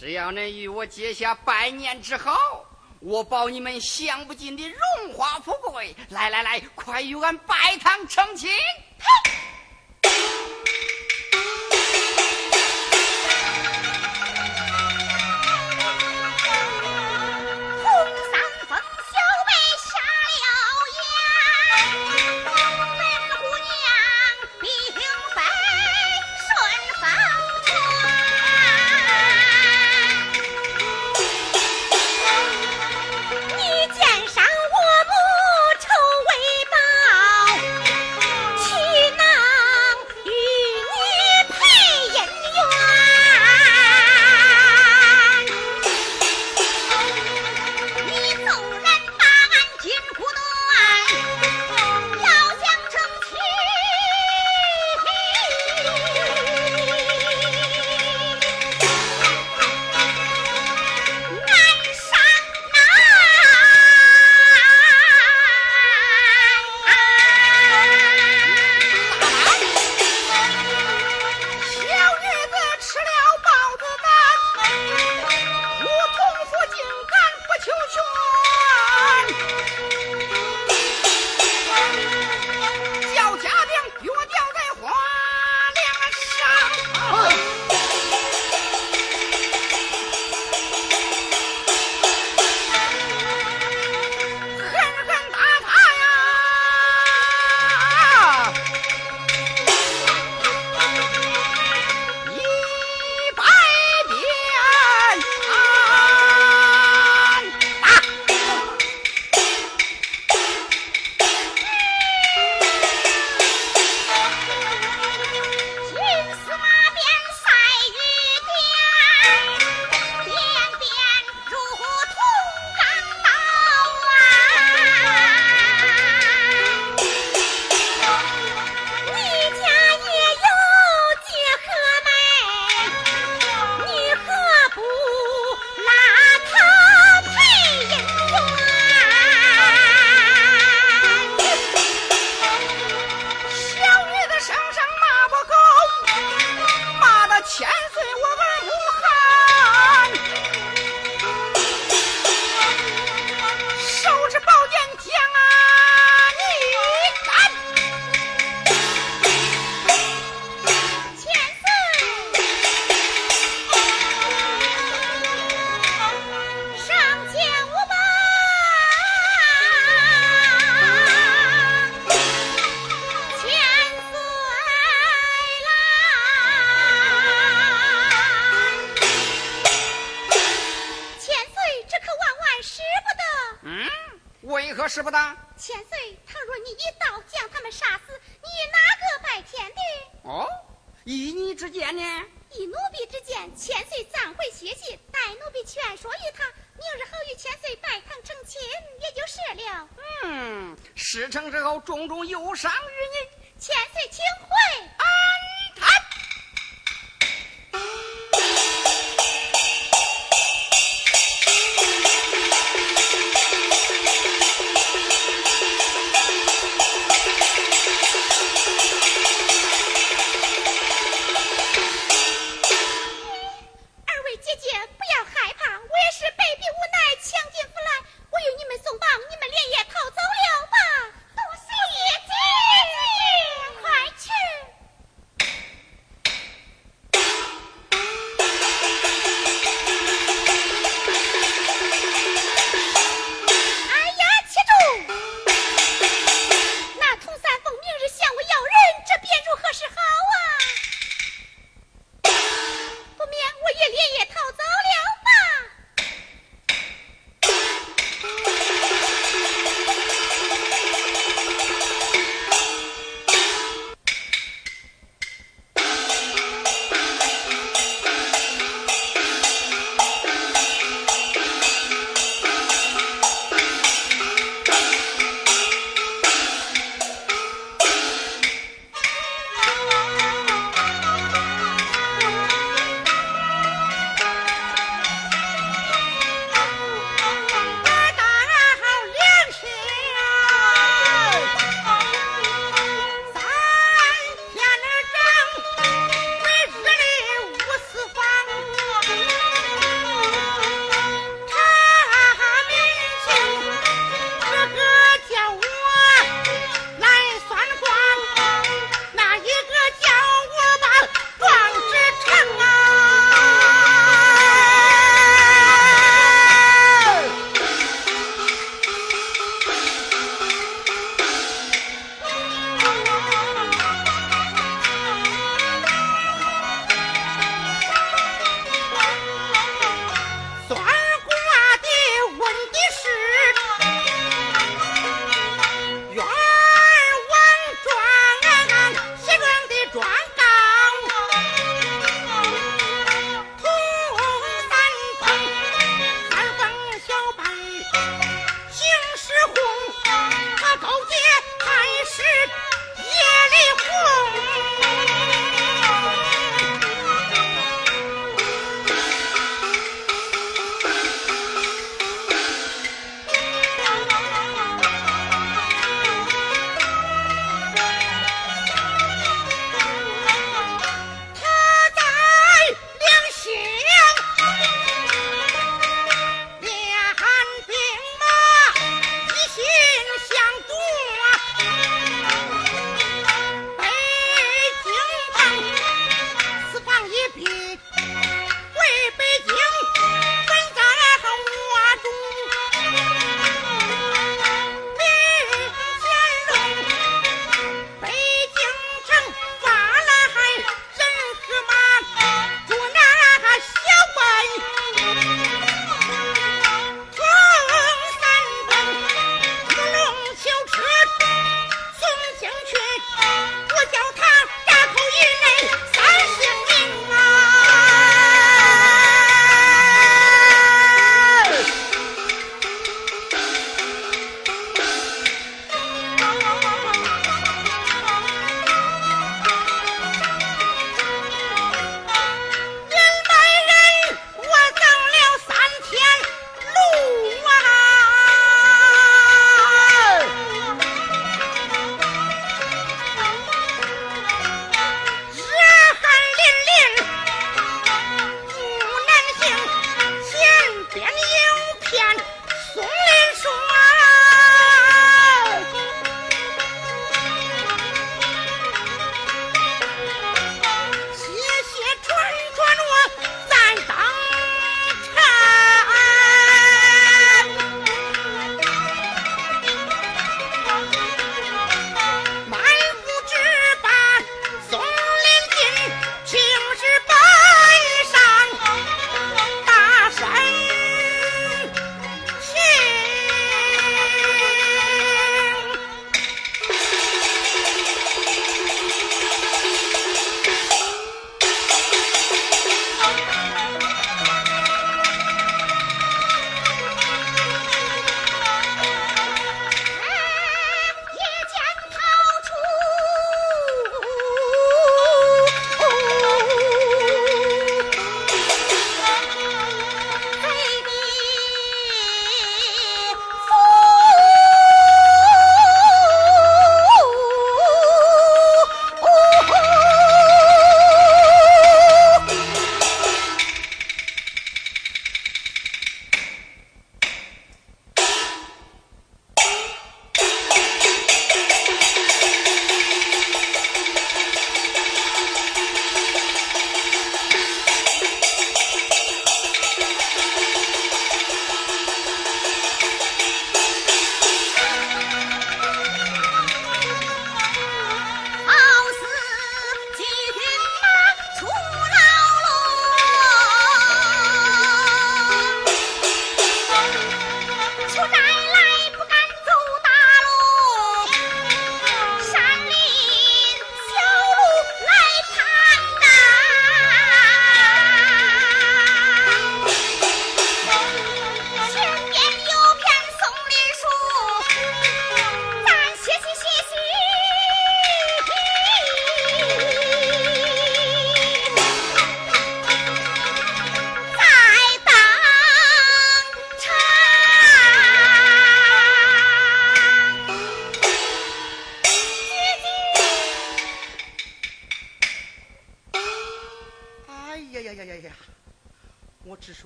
只要能与我结下百年之好，我保你们享不尽的荣华富贵。来来来，快与俺拜堂成亲！你哪个拜天的？哦，依你之见呢？依奴婢之见，千岁暂回歇息，待奴婢劝说于他，明日好与千岁拜堂成亲，也就是了。嗯，事成之后，重重有赏于你。千岁，请回。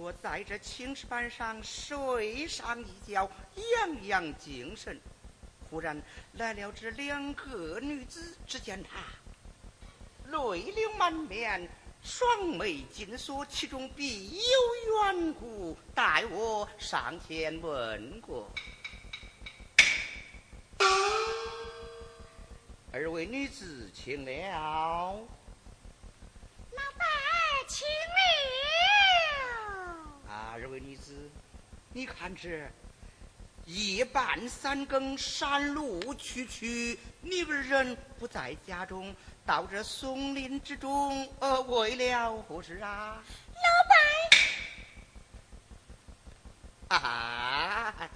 说在这青石板上睡上一觉，养养精神。忽然来了这两个女子，只见她泪流满面，双眉紧锁，其中必有缘故，待我上前问过。二位女子，请了。老板，请你了。二位女子，你看这夜半三更，山路曲曲，你二人不在家中，到这松林之中，呃，为了何事啊？老板，啊，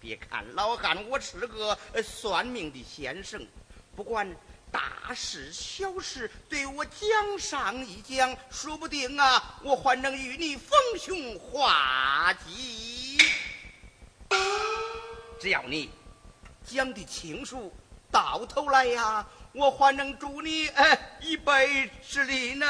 别看老汉，我是个算命的先生。不管大事小事，对我讲上一讲，说不定啊，我还能与你逢凶化吉。只要你讲的清楚，到头来呀，我还能助你哎一臂之力呢。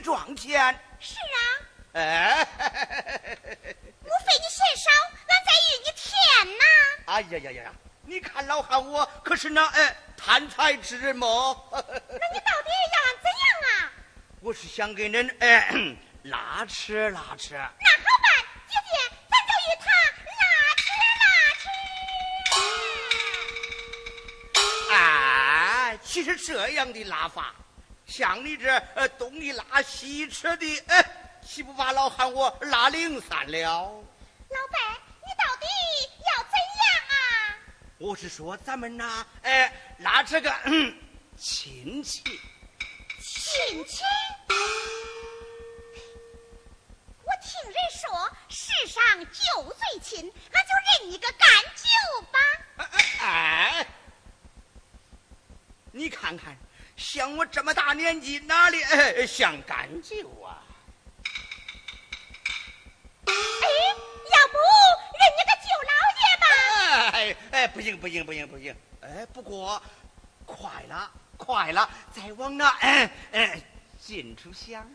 写状钱？是啊，哎，无非你少，俺再与你添呐。哎呀呀呀呀！你看老汉我可是那哎贪财之人么？那你到底要俺怎样啊？我是想给恁哎 拉扯拉扯。那好办，姐姐，咱就与他拉扯拉扯。哎，其实这样的拉法，像你这呃东一拉西一扯的，哎，岂不把老汉我拉零散了？老伯，你到底要怎样啊？我是说咱们呐，哎，拉这个嗯亲戚。亲戚。我听人说，世上酒最亲，俺就认你个干舅吧。哎哎哎！你看看，像我这么大年纪，哪里哎像干舅啊？哎，要不认你个舅老爷吧？哎哎，不行不行不行不行！哎，不过快了快了，再往那哎哎近处想。